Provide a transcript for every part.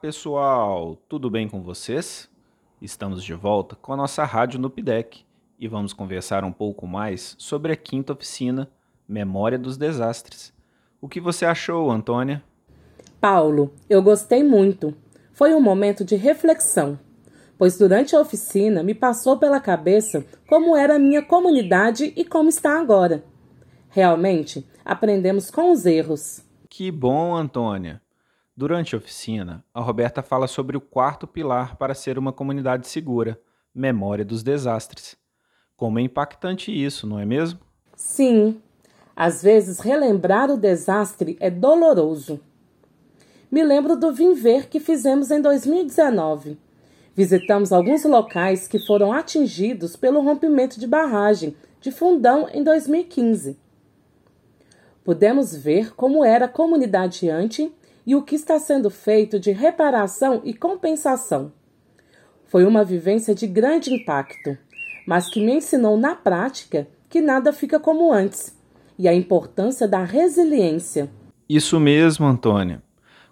pessoal! Tudo bem com vocês? Estamos de volta com a nossa rádio no PIDEC e vamos conversar um pouco mais sobre a quinta oficina Memória dos Desastres. O que você achou, Antônia? Paulo, eu gostei muito. Foi um momento de reflexão, pois durante a oficina me passou pela cabeça como era a minha comunidade e como está agora. Realmente, aprendemos com os erros. Que bom, Antônia! Durante a oficina, a Roberta fala sobre o quarto pilar para ser uma comunidade segura, memória dos desastres. Como é impactante isso, não é mesmo? Sim. Às vezes, relembrar o desastre é doloroso. Me lembro do Vim Ver que fizemos em 2019. Visitamos alguns locais que foram atingidos pelo rompimento de barragem de Fundão em 2015. Pudemos ver como era a comunidade antes e o que está sendo feito de reparação e compensação. Foi uma vivência de grande impacto, mas que me ensinou na prática que nada fica como antes e a importância da resiliência. Isso mesmo, Antônia.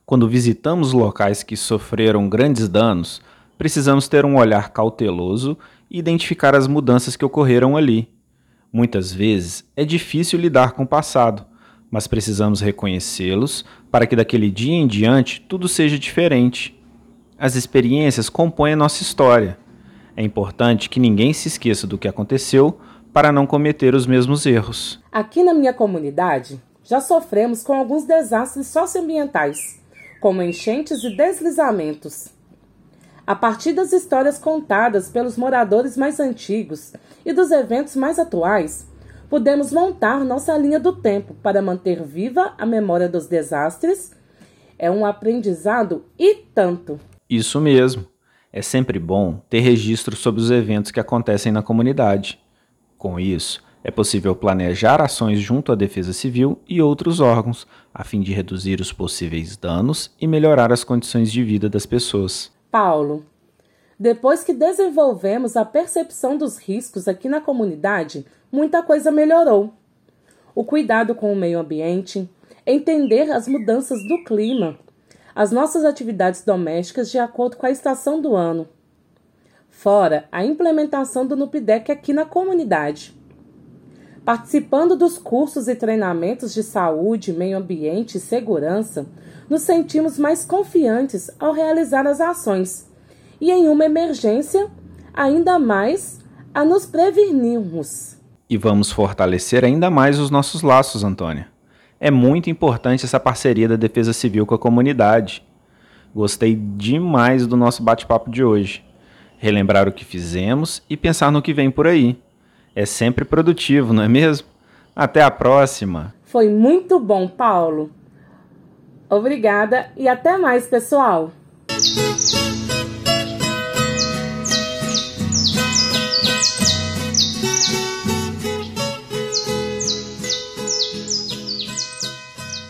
Quando visitamos locais que sofreram grandes danos, precisamos ter um olhar cauteloso e identificar as mudanças que ocorreram ali. Muitas vezes é difícil lidar com o passado, mas precisamos reconhecê-los para que daquele dia em diante tudo seja diferente. As experiências compõem a nossa história. É importante que ninguém se esqueça do que aconteceu para não cometer os mesmos erros. Aqui na minha comunidade, já sofremos com alguns desastres socioambientais, como enchentes e deslizamentos. A partir das histórias contadas pelos moradores mais antigos e dos eventos mais atuais, podemos montar nossa linha do tempo para manter viva a memória dos desastres. É um aprendizado e tanto. Isso mesmo. É sempre bom ter registro sobre os eventos que acontecem na comunidade. Com isso, é possível planejar ações junto à Defesa Civil e outros órgãos, a fim de reduzir os possíveis danos e melhorar as condições de vida das pessoas. Paulo, depois que desenvolvemos a percepção dos riscos aqui na comunidade, muita coisa melhorou. O cuidado com o meio ambiente, entender as mudanças do clima, as nossas atividades domésticas de acordo com a estação do ano. Fora a implementação do NUPDEC aqui na comunidade. Participando dos cursos e treinamentos de saúde, meio ambiente e segurança, nos sentimos mais confiantes ao realizar as ações e, em uma emergência, ainda mais a nos prevenirmos. E vamos fortalecer ainda mais os nossos laços, Antônia. É muito importante essa parceria da Defesa Civil com a comunidade. Gostei demais do nosso bate-papo de hoje. Relembrar o que fizemos e pensar no que vem por aí. É sempre produtivo, não é mesmo? Até a próxima! Foi muito bom, Paulo. Obrigada e até mais, pessoal!